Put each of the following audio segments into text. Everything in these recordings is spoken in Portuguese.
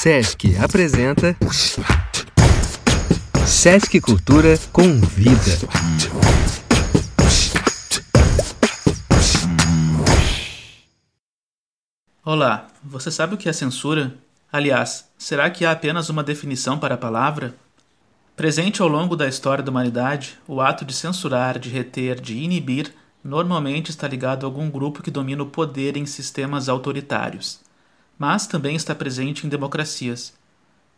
Sesc apresenta Sesc Cultura Convida. Olá, você sabe o que é censura? Aliás, será que há apenas uma definição para a palavra? Presente ao longo da história da humanidade, o ato de censurar, de reter, de inibir, normalmente está ligado a algum grupo que domina o poder em sistemas autoritários mas também está presente em democracias.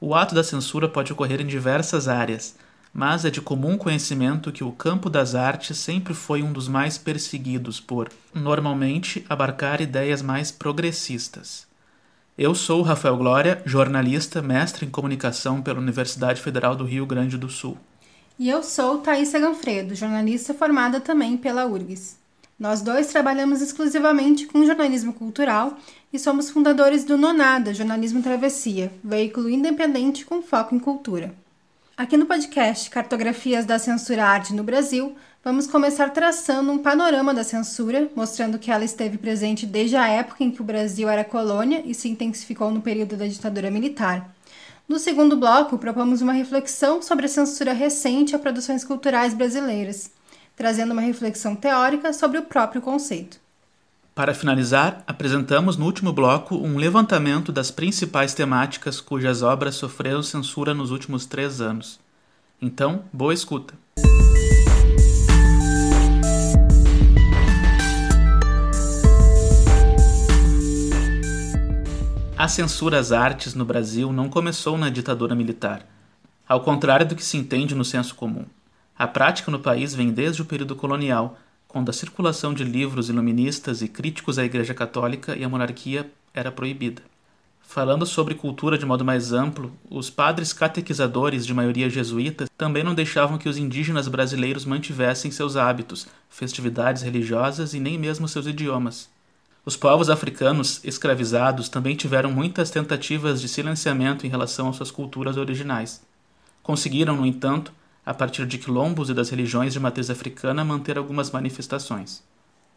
O ato da censura pode ocorrer em diversas áreas, mas é de comum conhecimento que o campo das artes sempre foi um dos mais perseguidos por, normalmente, abarcar ideias mais progressistas. Eu sou Rafael Glória, jornalista, mestre em comunicação pela Universidade Federal do Rio Grande do Sul. E eu sou Thaisa Ganfredo, jornalista formada também pela URGS. Nós dois trabalhamos exclusivamente com jornalismo cultural e somos fundadores do Nonada Jornalismo Travessia, veículo independente com foco em cultura. Aqui no podcast Cartografias da Censura Arte no Brasil, vamos começar traçando um panorama da censura, mostrando que ela esteve presente desde a época em que o Brasil era colônia e se intensificou no período da ditadura militar. No segundo bloco, propomos uma reflexão sobre a censura recente a produções culturais brasileiras trazendo uma reflexão teórica sobre o próprio conceito. Para finalizar, apresentamos no último bloco um levantamento das principais temáticas cujas obras sofreram censura nos últimos três anos. Então, boa escuta! A censura às artes no Brasil não começou na ditadura militar, ao contrário do que se entende no senso comum. A prática no país vem desde o período colonial, quando a circulação de livros iluministas e críticos à Igreja Católica e à monarquia era proibida. Falando sobre cultura de modo mais amplo, os padres catequizadores de maioria jesuíta também não deixavam que os indígenas brasileiros mantivessem seus hábitos, festividades religiosas e nem mesmo seus idiomas. Os povos africanos escravizados também tiveram muitas tentativas de silenciamento em relação às suas culturas originais. Conseguiram, no entanto, a partir de quilombos e das religiões de matriz africana, manter algumas manifestações.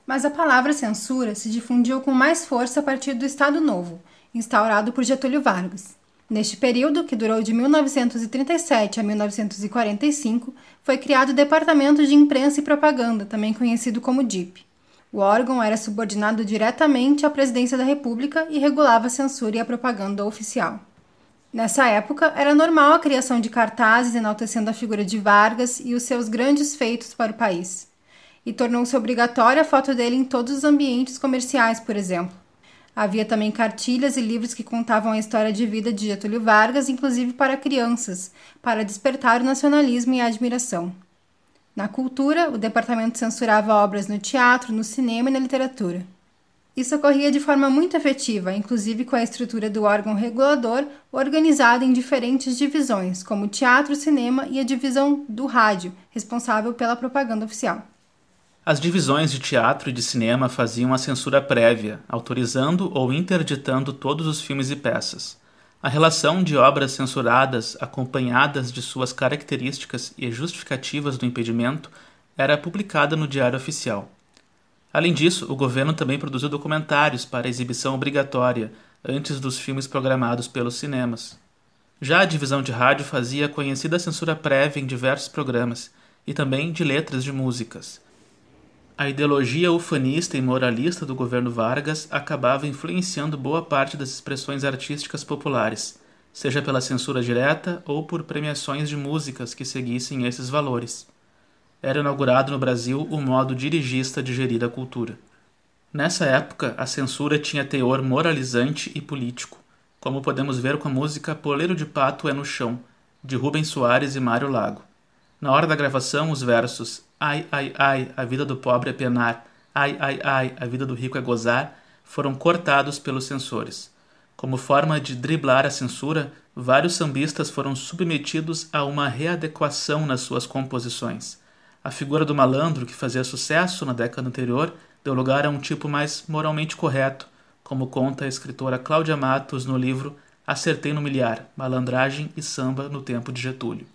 Mas a palavra censura se difundiu com mais força a partir do Estado Novo, instaurado por Getúlio Vargas. Neste período, que durou de 1937 a 1945, foi criado o Departamento de Imprensa e Propaganda, também conhecido como DIP. O órgão era subordinado diretamente à Presidência da República e regulava a censura e a propaganda oficial. Nessa época, era normal a criação de cartazes enaltecendo a figura de Vargas e os seus grandes feitos para o país. E tornou-se obrigatória a foto dele em todos os ambientes comerciais, por exemplo. Havia também cartilhas e livros que contavam a história de vida de Getúlio Vargas, inclusive para crianças, para despertar o nacionalismo e a admiração. Na cultura, o departamento censurava obras no teatro, no cinema e na literatura. Isso ocorria de forma muito efetiva, inclusive com a estrutura do órgão regulador organizada em diferentes divisões, como teatro, cinema e a divisão do rádio, responsável pela propaganda oficial. As divisões de teatro e de cinema faziam a censura prévia, autorizando ou interditando todos os filmes e peças. A relação de obras censuradas, acompanhadas de suas características e justificativas do impedimento, era publicada no Diário Oficial. Além disso, o governo também produziu documentários para exibição obrigatória antes dos filmes programados pelos cinemas. Já a divisão de rádio fazia conhecida censura prévia em diversos programas e também de letras de músicas. A ideologia ufanista e moralista do governo Vargas acabava influenciando boa parte das expressões artísticas populares, seja pela censura direta ou por premiações de músicas que seguissem esses valores era inaugurado no Brasil o modo dirigista de gerir a cultura. Nessa época, a censura tinha teor moralizante e político, como podemos ver com a música Poleiro de Pato é no Chão, de Rubens Soares e Mário Lago. Na hora da gravação, os versos Ai, ai, ai, a vida do pobre é penar, ai, ai, ai, a vida do rico é gozar, foram cortados pelos censores. Como forma de driblar a censura, vários sambistas foram submetidos a uma readequação nas suas composições. A figura do malandro, que fazia sucesso na década anterior, deu lugar a um tipo mais moralmente correto, como conta a escritora Cláudia Matos no livro Acertei no Milhar: Malandragem e Samba no Tempo de Getúlio.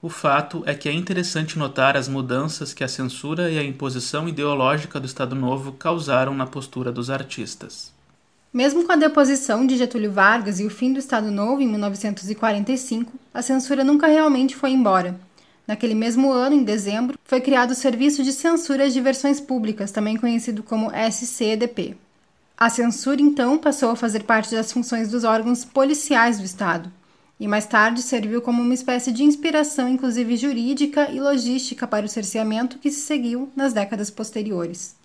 O fato é que é interessante notar as mudanças que a censura e a imposição ideológica do Estado Novo causaram na postura dos artistas. Mesmo com a deposição de Getúlio Vargas e o fim do Estado Novo em 1945, a censura nunca realmente foi embora. Naquele mesmo ano, em dezembro, foi criado o Serviço de Censura de Versões Públicas, também conhecido como SCDP. A censura, então, passou a fazer parte das funções dos órgãos policiais do Estado, e mais tarde serviu como uma espécie de inspiração, inclusive jurídica e logística, para o cerceamento que se seguiu nas décadas posteriores.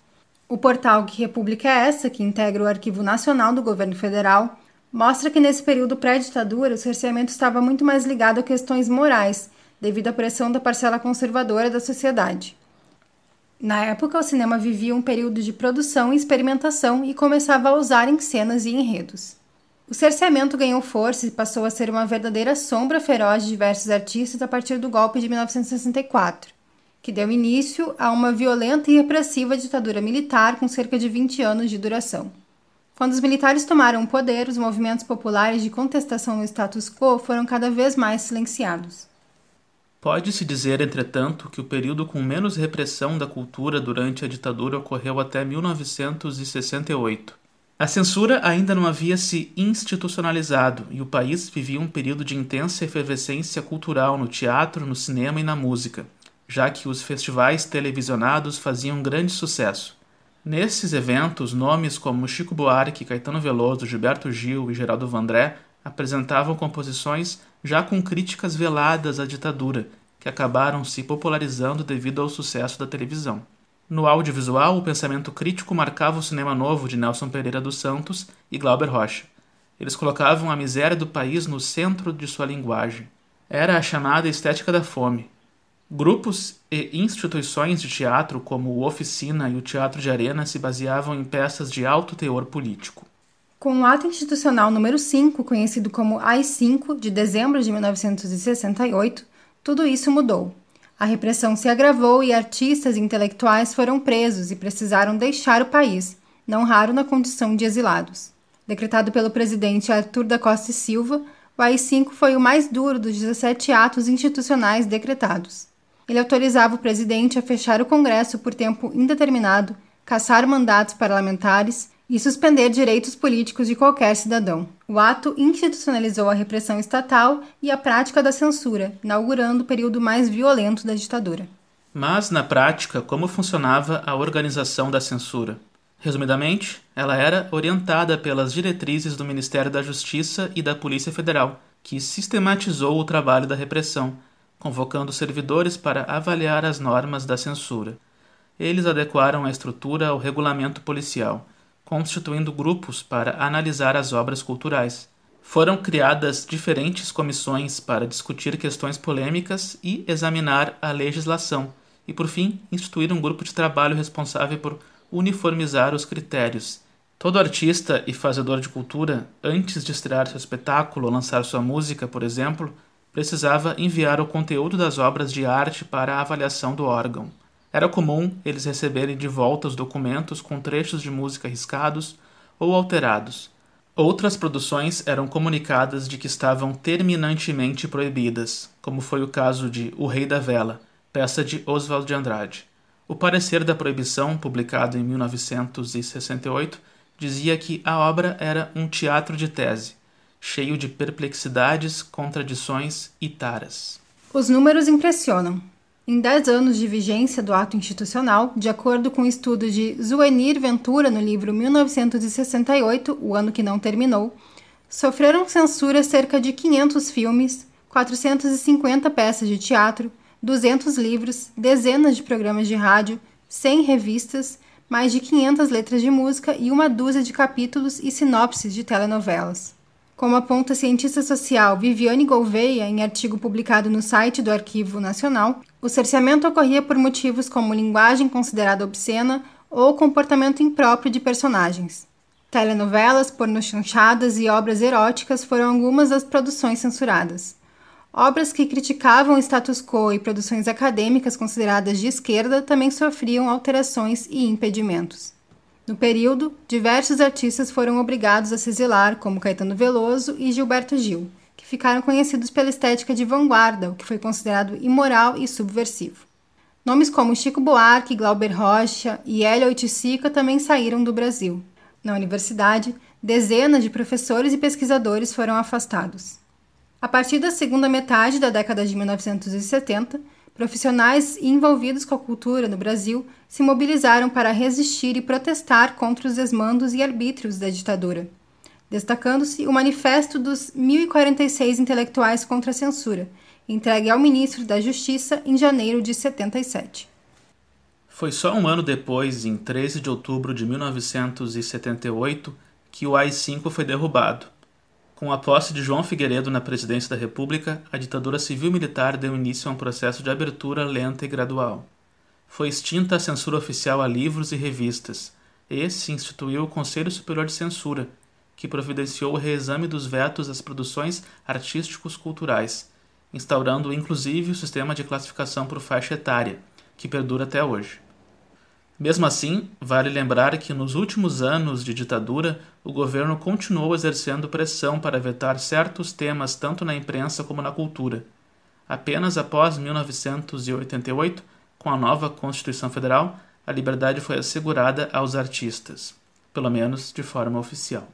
O portal Que República é essa, que integra o Arquivo Nacional do Governo Federal, mostra que nesse período pré-ditadura o cerceamento estava muito mais ligado a questões morais, devido à pressão da parcela conservadora da sociedade. Na época, o cinema vivia um período de produção e experimentação e começava a usar em cenas e enredos. O cerceamento ganhou força e passou a ser uma verdadeira sombra feroz de diversos artistas a partir do golpe de 1964, que deu início a uma violenta e repressiva ditadura militar com cerca de 20 anos de duração. Quando os militares tomaram o poder, os movimentos populares de contestação ao status quo foram cada vez mais silenciados. Pode-se dizer, entretanto, que o período com menos repressão da cultura durante a ditadura ocorreu até 1968 a censura ainda não havia se institucionalizado e o país vivia um período de intensa efervescência cultural no teatro, no cinema e na música, já que os festivais televisionados faziam grande sucesso. Nesses eventos, nomes como Chico Buarque, Caetano Veloso, Gilberto Gil e Geraldo Vandré apresentavam composições já com críticas veladas à ditadura, que acabaram se popularizando devido ao sucesso da televisão. No audiovisual, o pensamento crítico marcava o cinema novo de Nelson Pereira dos Santos e Glauber Rocha. Eles colocavam a miséria do país no centro de sua linguagem. Era a chamada estética da fome. Grupos e instituições de teatro, como o Oficina e o Teatro de Arena, se baseavam em peças de alto teor político. Com o ato institucional número 5, conhecido como AI-5, de dezembro de 1968, tudo isso mudou. A repressão se agravou e artistas e intelectuais foram presos e precisaram deixar o país, não raro na condição de exilados. Decretado pelo presidente Arthur da Costa e Silva, o AI-5 foi o mais duro dos 17 atos institucionais decretados. Ele autorizava o presidente a fechar o Congresso por tempo indeterminado, caçar mandatos parlamentares e suspender direitos políticos de qualquer cidadão. O ato institucionalizou a repressão estatal e a prática da censura, inaugurando o período mais violento da ditadura. Mas, na prática, como funcionava a organização da censura? Resumidamente, ela era orientada pelas diretrizes do Ministério da Justiça e da Polícia Federal, que sistematizou o trabalho da repressão, convocando servidores para avaliar as normas da censura. Eles adequaram a estrutura ao regulamento policial constituindo grupos para analisar as obras culturais. Foram criadas diferentes comissões para discutir questões polêmicas e examinar a legislação, e por fim, instituir um grupo de trabalho responsável por uniformizar os critérios. Todo artista e fazedor de cultura, antes de estrear seu espetáculo ou lançar sua música, por exemplo, precisava enviar o conteúdo das obras de arte para a avaliação do órgão. Era comum eles receberem de volta os documentos com trechos de música riscados ou alterados. Outras produções eram comunicadas de que estavam terminantemente proibidas, como foi o caso de O Rei da Vela, peça de Oswald de Andrade. O parecer da proibição, publicado em 1968, dizia que a obra era um teatro de tese, cheio de perplexidades, contradições e taras. Os números impressionam. Em 10 anos de vigência do ato institucional, de acordo com o um estudo de Zuenir Ventura no livro 1968, o ano que não terminou, sofreram censura cerca de 500 filmes, 450 peças de teatro, 200 livros, dezenas de programas de rádio, 100 revistas, mais de 500 letras de música e uma dúzia de capítulos e sinopses de telenovelas. Como aponta a cientista social Viviane Gouveia em artigo publicado no site do Arquivo Nacional, o cerceamento ocorria por motivos como linguagem considerada obscena ou comportamento impróprio de personagens. Telenovelas, pornochanchadas e obras eróticas foram algumas das produções censuradas. Obras que criticavam o status quo e produções acadêmicas consideradas de esquerda também sofriam alterações e impedimentos. No período, diversos artistas foram obrigados a se exilar, como Caetano Veloso e Gilberto Gil, que ficaram conhecidos pela estética de vanguarda, o que foi considerado imoral e subversivo. Nomes como Chico Buarque, Glauber Rocha e Hélio Oiticica também saíram do Brasil. Na universidade, Dezenas de professores e pesquisadores foram afastados. A partir da segunda metade da década de 1970, profissionais envolvidos com a cultura no Brasil se mobilizaram para resistir e protestar contra os desmandos e arbítrios da ditadura, destacando-se o Manifesto dos 1046 Intelectuais contra a Censura, entregue ao ministro da Justiça em janeiro de 77. Foi só um ano depois, em 13 de outubro de 1978, que o AI-5 foi derrubado. Com a posse de João Figueiredo na presidência da República, a ditadura civil-militar deu início a um processo de abertura lenta e gradual. Foi extinta a censura oficial a livros e revistas, e se instituiu o Conselho Superior de Censura, que providenciou o reexame dos vetos às produções artísticos culturais, instaurando inclusive o sistema de classificação por faixa etária, que perdura até hoje. Mesmo assim, vale lembrar que nos últimos anos de ditadura, o governo continuou exercendo pressão para vetar certos temas tanto na imprensa como na cultura. Apenas após 1988, com a nova Constituição Federal, a liberdade foi assegurada aos artistas, pelo menos de forma oficial.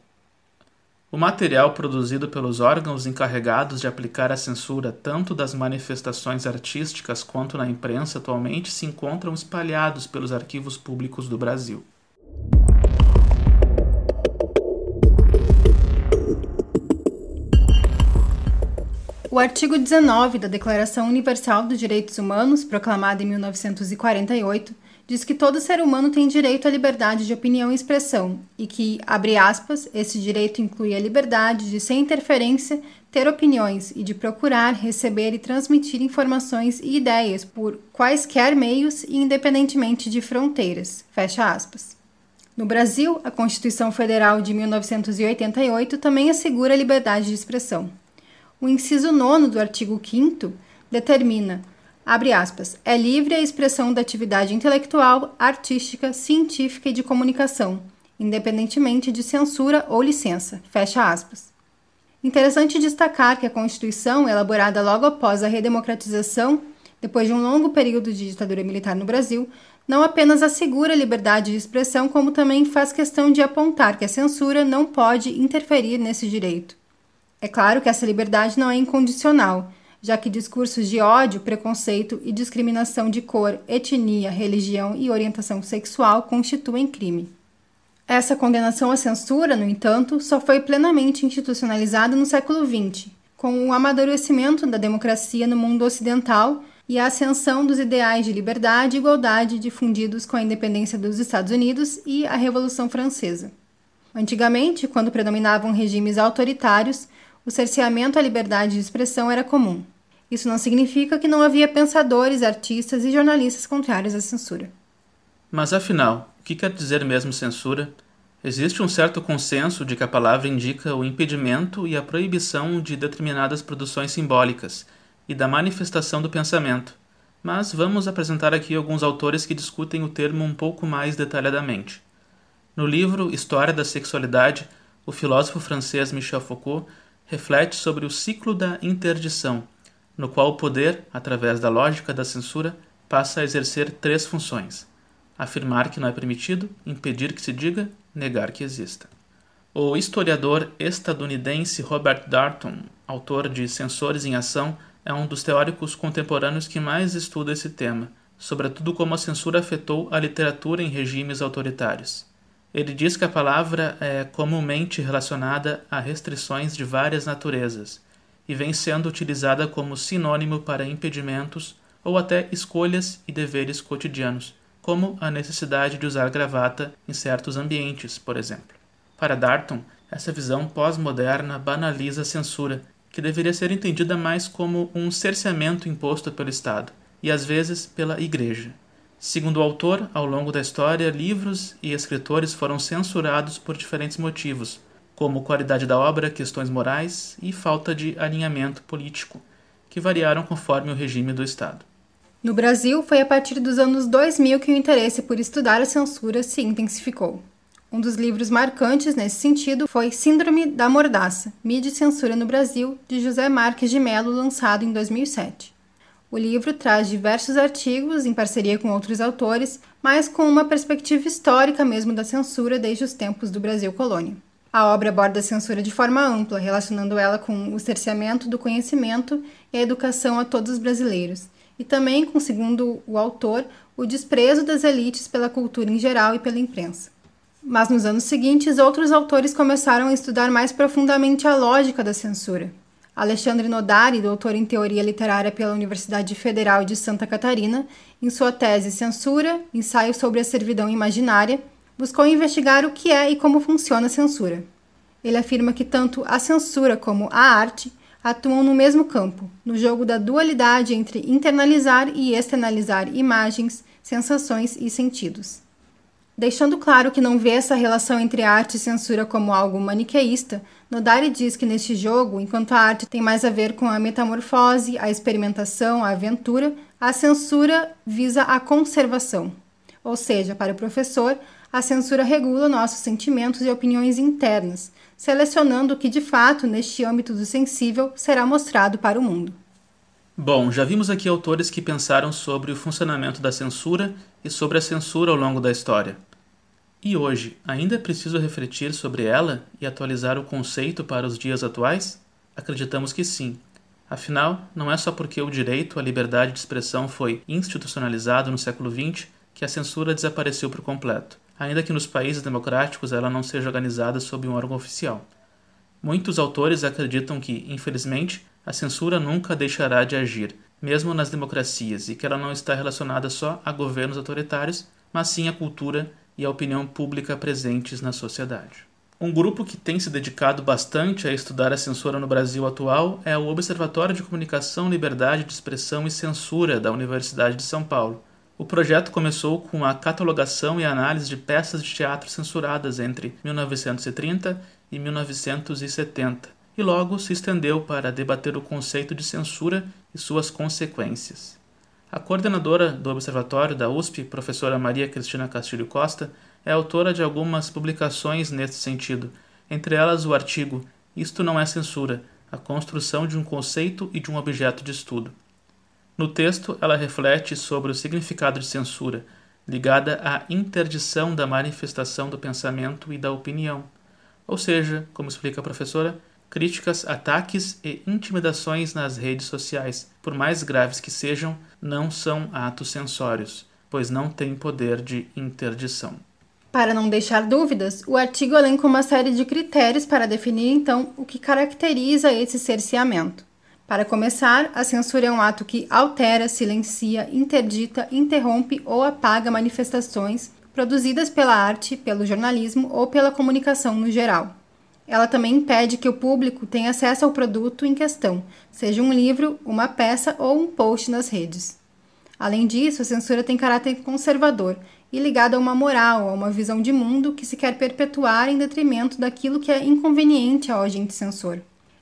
O material produzido pelos órgãos encarregados de aplicar a censura tanto das manifestações artísticas quanto na imprensa atualmente se encontram espalhados pelos arquivos públicos do Brasil. O artigo 19 da Declaração Universal dos Direitos Humanos, proclamada em 1948, diz que todo ser humano tem direito à liberdade de opinião e expressão e que, abre aspas, esse direito inclui a liberdade de, sem interferência, ter opiniões e de procurar, receber e transmitir informações e ideias por quaisquer meios e independentemente de fronteiras. Fecha aspas. No Brasil, a Constituição Federal de 1988 também assegura a liberdade de expressão. O inciso 9 do artigo 5 determina Abre aspas. É livre a expressão da atividade intelectual, artística, científica e de comunicação, independentemente de censura ou licença. Fecha aspas. Interessante destacar que a Constituição, elaborada logo após a redemocratização, depois de um longo período de ditadura militar no Brasil, não apenas assegura a liberdade de expressão, como também faz questão de apontar que a censura não pode interferir nesse direito. É claro que essa liberdade não é incondicional já que discursos de ódio, preconceito e discriminação de cor, etnia, religião e orientação sexual constituem crime. Essa condenação à censura, no entanto, só foi plenamente institucionalizada no século XX, com o amadurecimento da democracia no mundo ocidental e a ascensão dos ideais de liberdade e igualdade difundidos com a independência dos Estados Unidos e a Revolução Francesa. Antigamente, quando predominavam regimes autoritários, o cerceamento à liberdade de expressão era comum. Isso não significa que não havia pensadores, artistas e jornalistas contrários à censura. Mas afinal, o que quer dizer mesmo censura? Existe um certo consenso de que a palavra indica o impedimento e a proibição de determinadas produções simbólicas e da manifestação do pensamento, mas vamos apresentar aqui alguns autores que discutem o termo um pouco mais detalhadamente. No livro História da Sexualidade, o filósofo francês Michel Foucault reflete sobre o ciclo da interdição, no qual o poder, através da lógica da censura, passa a exercer três funções: afirmar que não é permitido, impedir que se diga, negar que exista. O historiador estadunidense Robert Darnton, autor de Censores em Ação, é um dos teóricos contemporâneos que mais estuda esse tema, sobretudo como a censura afetou a literatura em regimes autoritários. Ele diz que a palavra é comumente relacionada a restrições de várias naturezas e vem sendo utilizada como sinônimo para impedimentos ou até escolhas e deveres cotidianos, como a necessidade de usar gravata em certos ambientes, por exemplo. Para Darton, essa visão pós-moderna banaliza a censura, que deveria ser entendida mais como um cerceamento imposto pelo Estado e às vezes pela Igreja. Segundo o autor, ao longo da história, livros e escritores foram censurados por diferentes motivos, como qualidade da obra, questões morais e falta de alinhamento político, que variaram conforme o regime do Estado. No Brasil, foi a partir dos anos 2000 que o interesse por estudar a censura se intensificou. Um dos livros marcantes nesse sentido foi Síndrome da Mordaça, Mídia e Censura no Brasil, de José Marques de Mello, lançado em 2007. O livro traz diversos artigos em parceria com outros autores, mas com uma perspectiva histórica mesmo da censura desde os tempos do Brasil colônia. A obra aborda a censura de forma ampla, relacionando ela com o cerceamento do conhecimento e a educação a todos os brasileiros, e também com, segundo o autor, o desprezo das elites pela cultura em geral e pela imprensa. Mas nos anos seguintes, outros autores começaram a estudar mais profundamente a lógica da censura. Alexandre Nodari, doutor em teoria literária pela Universidade Federal de Santa Catarina, em sua tese Censura, ensaio sobre a servidão imaginária, buscou investigar o que é e como funciona a censura. Ele afirma que tanto a censura como a arte atuam no mesmo campo, no jogo da dualidade entre internalizar e externalizar imagens, sensações e sentidos. Deixando claro que não vê essa relação entre arte e censura como algo maniqueísta, Nodari diz que neste jogo, enquanto a arte tem mais a ver com a metamorfose, a experimentação, a aventura, a censura visa a conservação. Ou seja, para o professor, a censura regula nossos sentimentos e opiniões internas, selecionando o que de fato, neste âmbito do sensível, será mostrado para o mundo. Bom, já vimos aqui autores que pensaram sobre o funcionamento da censura e sobre a censura ao longo da história. E hoje, ainda é preciso refletir sobre ela e atualizar o conceito para os dias atuais? Acreditamos que sim. Afinal, não é só porque o direito à liberdade de expressão foi institucionalizado no século XX que a censura desapareceu por completo, ainda que nos países democráticos ela não seja organizada sob um órgão oficial. Muitos autores acreditam que, infelizmente, a censura nunca deixará de agir, mesmo nas democracias, e que ela não está relacionada só a governos autoritários, mas sim à cultura e a opinião pública presentes na sociedade. Um grupo que tem se dedicado bastante a estudar a censura no Brasil atual é o Observatório de Comunicação, Liberdade de Expressão e Censura da Universidade de São Paulo. O projeto começou com a catalogação e análise de peças de teatro censuradas entre 1930 e 1970 e logo se estendeu para debater o conceito de censura e suas consequências. A coordenadora do Observatório da USP, professora Maria Cristina Castilho Costa, é autora de algumas publicações nesse sentido, entre elas o artigo Isto não é censura: a construção de um conceito e de um objeto de estudo. No texto, ela reflete sobre o significado de censura, ligada à interdição da manifestação do pensamento e da opinião. Ou seja, como explica a professora, críticas, ataques e intimidações nas redes sociais, por mais graves que sejam, não são atos censórios, pois não têm poder de interdição. Para não deixar dúvidas, o artigo elenca uma série de critérios para definir então o que caracteriza esse cerceamento. Para começar, a censura é um ato que altera, silencia, interdita, interrompe ou apaga manifestações produzidas pela arte, pelo jornalismo ou pela comunicação no geral. Ela também impede que o público tenha acesso ao produto em questão, seja um livro, uma peça ou um post nas redes. Além disso, a censura tem caráter conservador e ligada a uma moral, a uma visão de mundo que se quer perpetuar em detrimento daquilo que é inconveniente ao agente censor.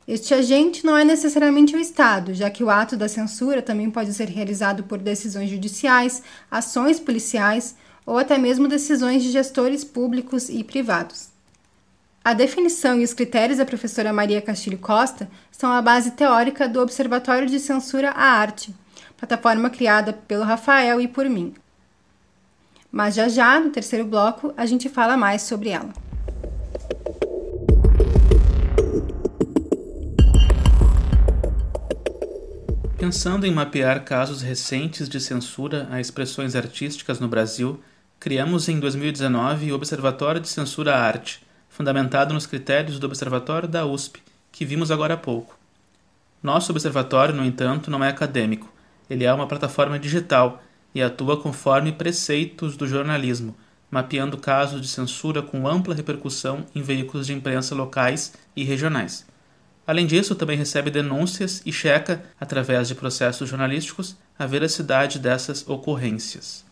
Este agente não é necessariamente o Estado, já que o ato da censura também pode ser realizado por decisões judiciais, ações policiais ou até mesmo decisões de gestores públicos e privados. A definição e os critérios da professora Maria Castilho Costa são a base teórica do Observatório de Censura à Arte, plataforma criada pelo Rafael e por mim. Mas já já, no terceiro bloco, a gente fala mais sobre ela. Pensando em mapear casos recentes de censura a expressões artísticas no Brasil, criamos em 2019 o Observatório de Censura à Arte fundamentado nos critérios do Observatório da USP, que vimos agora há pouco. Nosso observatório, no entanto, não é acadêmico. Ele é uma plataforma digital e atua conforme preceitos do jornalismo, mapeando casos de censura com ampla repercussão em veículos de imprensa locais e regionais. Além disso, também recebe denúncias e checa, através de processos jornalísticos, a veracidade dessas ocorrências.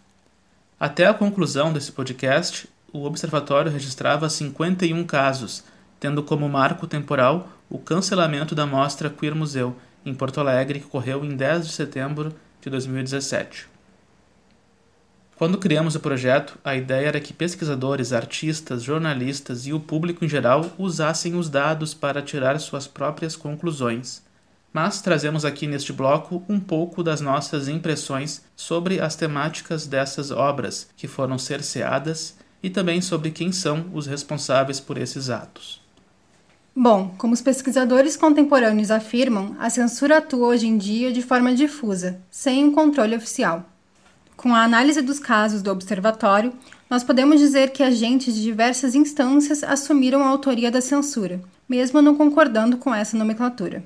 Até a conclusão desse podcast, o observatório registrava 51 casos, tendo como marco temporal o cancelamento da mostra Queer Museu, em Porto Alegre, que ocorreu em 10 de setembro de 2017. Quando criamos o projeto, a ideia era que pesquisadores, artistas, jornalistas e o público em geral usassem os dados para tirar suas próprias conclusões. Mas trazemos aqui neste bloco um pouco das nossas impressões sobre as temáticas dessas obras que foram cerceadas e também sobre quem são os responsáveis por esses atos. Bom, como os pesquisadores contemporâneos afirmam, a censura atua hoje em dia de forma difusa, sem um controle oficial. Com a análise dos casos do observatório, nós podemos dizer que agentes de diversas instâncias assumiram a autoria da censura, mesmo não concordando com essa nomenclatura.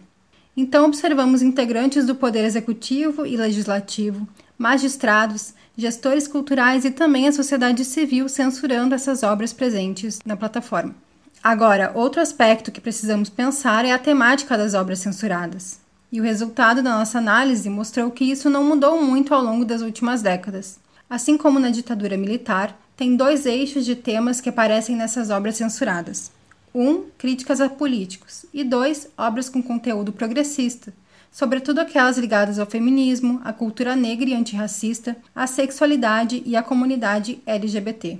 Então, observamos integrantes do Poder Executivo e Legislativo, magistrados, gestores culturais e também a sociedade civil censurando essas obras presentes na plataforma. Agora, outro aspecto que precisamos pensar é a temática das obras censuradas. E o resultado da nossa análise mostrou que isso não mudou muito ao longo das últimas décadas. Assim como na ditadura militar, tem dois eixos de temas que aparecem nessas obras censuradas: um, críticas a políticos, e dois, obras com conteúdo progressista, sobretudo aquelas ligadas ao feminismo, à cultura negra e antirracista, à sexualidade e à comunidade LGBT.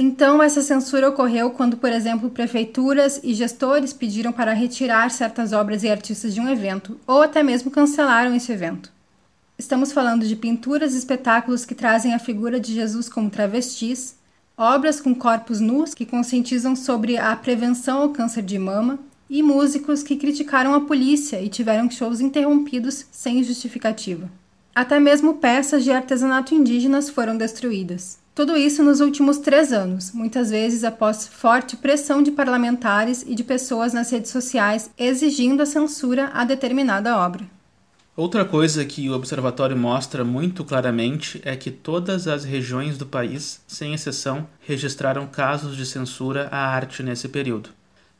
Então, essa censura ocorreu quando, por exemplo, prefeituras e gestores pediram para retirar certas obras e artistas de um evento, ou até mesmo cancelaram esse evento. Estamos falando de pinturas e espetáculos que trazem a figura de Jesus como travestis, obras com corpos nus que conscientizam sobre a prevenção ao câncer de mama, e músicos que criticaram a polícia e tiveram shows interrompidos sem justificativa. Até mesmo peças de artesanato indígenas foram destruídas. Tudo isso nos últimos três anos, muitas vezes após forte pressão de parlamentares e de pessoas nas redes sociais exigindo a censura a determinada obra. Outra coisa que o observatório mostra muito claramente é que todas as regiões do país, sem exceção, registraram casos de censura à arte nesse período.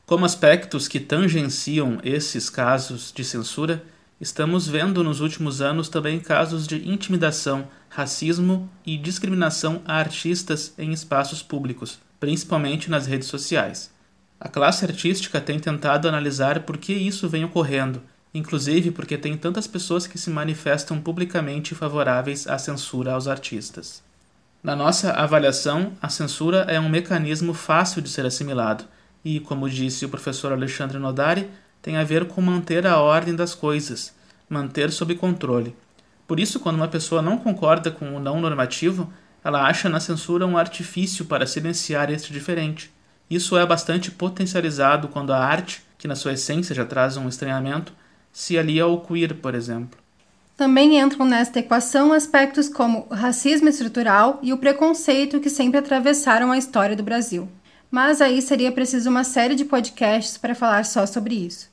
Como aspectos que tangenciam esses casos de censura, estamos vendo nos últimos anos também casos de intimidação racismo e discriminação a artistas em espaços públicos, principalmente nas redes sociais. A classe artística tem tentado analisar por que isso vem ocorrendo, inclusive porque tem tantas pessoas que se manifestam publicamente favoráveis à censura aos artistas. Na nossa avaliação, a censura é um mecanismo fácil de ser assimilado e, como disse o professor Alexandre Nodari, tem a ver com manter a ordem das coisas, manter sob controle. Por isso, quando uma pessoa não concorda com o não normativo, ela acha na censura um artifício para silenciar este diferente. Isso é bastante potencializado quando a arte, que na sua essência já traz um estranhamento, se alia ao queer, por exemplo. Também entram nesta equação aspectos como o racismo estrutural e o preconceito que sempre atravessaram a história do Brasil. Mas aí seria preciso uma série de podcasts para falar só sobre isso.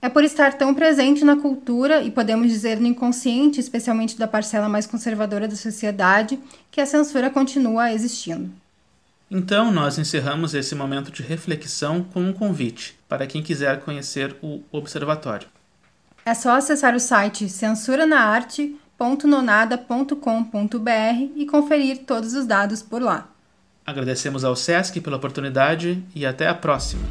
É por estar tão presente na cultura e podemos dizer no inconsciente, especialmente da parcela mais conservadora da sociedade, que a censura continua existindo. Então, nós encerramos esse momento de reflexão com um convite para quem quiser conhecer o observatório. É só acessar o site censuranaarte.nonada.com.br e conferir todos os dados por lá. Agradecemos ao SESC pela oportunidade e até a próxima!